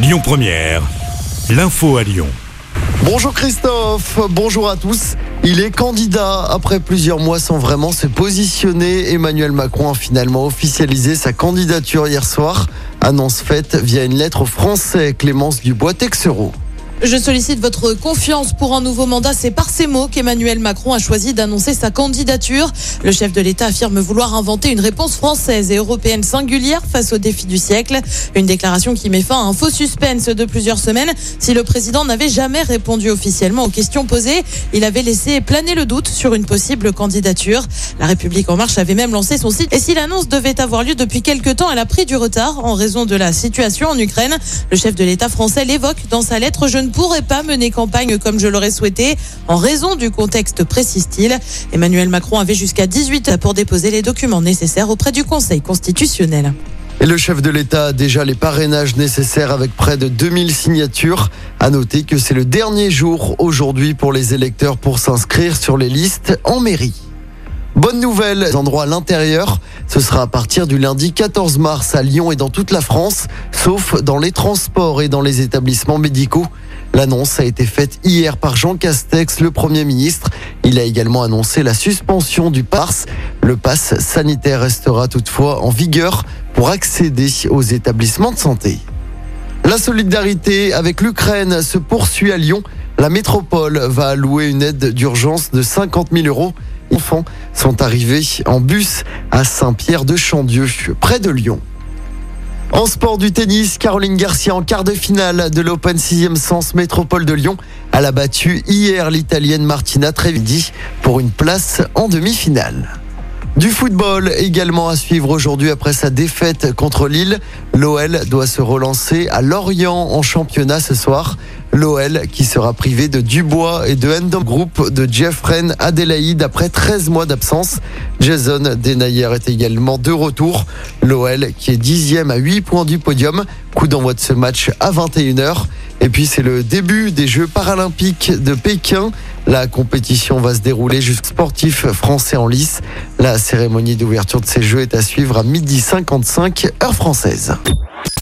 Lyon Première, l'info à Lyon. Bonjour Christophe, bonjour à tous. Il est candidat après plusieurs mois sans vraiment se positionner. Emmanuel Macron a finalement officialisé sa candidature hier soir. Annonce faite via une lettre français Clémence Dubois-Texereau. Je sollicite votre confiance pour un nouveau mandat. C'est par ces mots qu'Emmanuel Macron a choisi d'annoncer sa candidature. Le chef de l'État affirme vouloir inventer une réponse française et européenne singulière face aux défis du siècle. Une déclaration qui met fin à un faux suspense de plusieurs semaines. Si le président n'avait jamais répondu officiellement aux questions posées, il avait laissé planer le doute sur une possible candidature. La République en marche avait même lancé son site. Et si l'annonce devait avoir lieu depuis quelques temps, elle a pris du retard en raison de la situation en Ukraine. Le chef de l'État français l'évoque dans sa lettre. Je pourrais pas mener campagne comme je l'aurais souhaité en raison du contexte, précise-t-il. Emmanuel Macron avait jusqu'à 18 pour déposer les documents nécessaires auprès du Conseil constitutionnel. Et le chef de l'État a déjà les parrainages nécessaires avec près de 2000 signatures. À noter que c'est le dernier jour aujourd'hui pour les électeurs pour s'inscrire sur les listes en mairie. Bonne nouvelle, endroits à l'intérieur, ce sera à partir du lundi 14 mars à Lyon et dans toute la France, sauf dans les transports et dans les établissements médicaux. L'annonce a été faite hier par Jean Castex, le Premier ministre. Il a également annoncé la suspension du PARS. Le pass sanitaire restera toutefois en vigueur pour accéder aux établissements de santé. La solidarité avec l'Ukraine se poursuit à Lyon. La métropole va allouer une aide d'urgence de 50 000 euros. Les enfants sont arrivés en bus à Saint-Pierre de Chandieu, près de Lyon. En sport du tennis, Caroline Garcia en quart de finale de l'Open 6e Sens Métropole de Lyon. A battu hier l'Italienne Martina Trevidi pour une place en demi-finale. Du football également à suivre aujourd'hui après sa défaite contre Lille. L'OL doit se relancer à Lorient en championnat ce soir. L'OL qui sera privé de Dubois et de Endom Group de Jeffren Adelaide après 13 mois d'absence. Jason Denayer est également de retour. L'OL qui est dixième à 8 points du podium. Coup d'envoi de ce match à 21h. Et puis c'est le début des Jeux paralympiques de Pékin. La compétition va se dérouler jusqu'au sportif français en lice. La cérémonie d'ouverture de ces Jeux est à suivre à midi 55 heure française.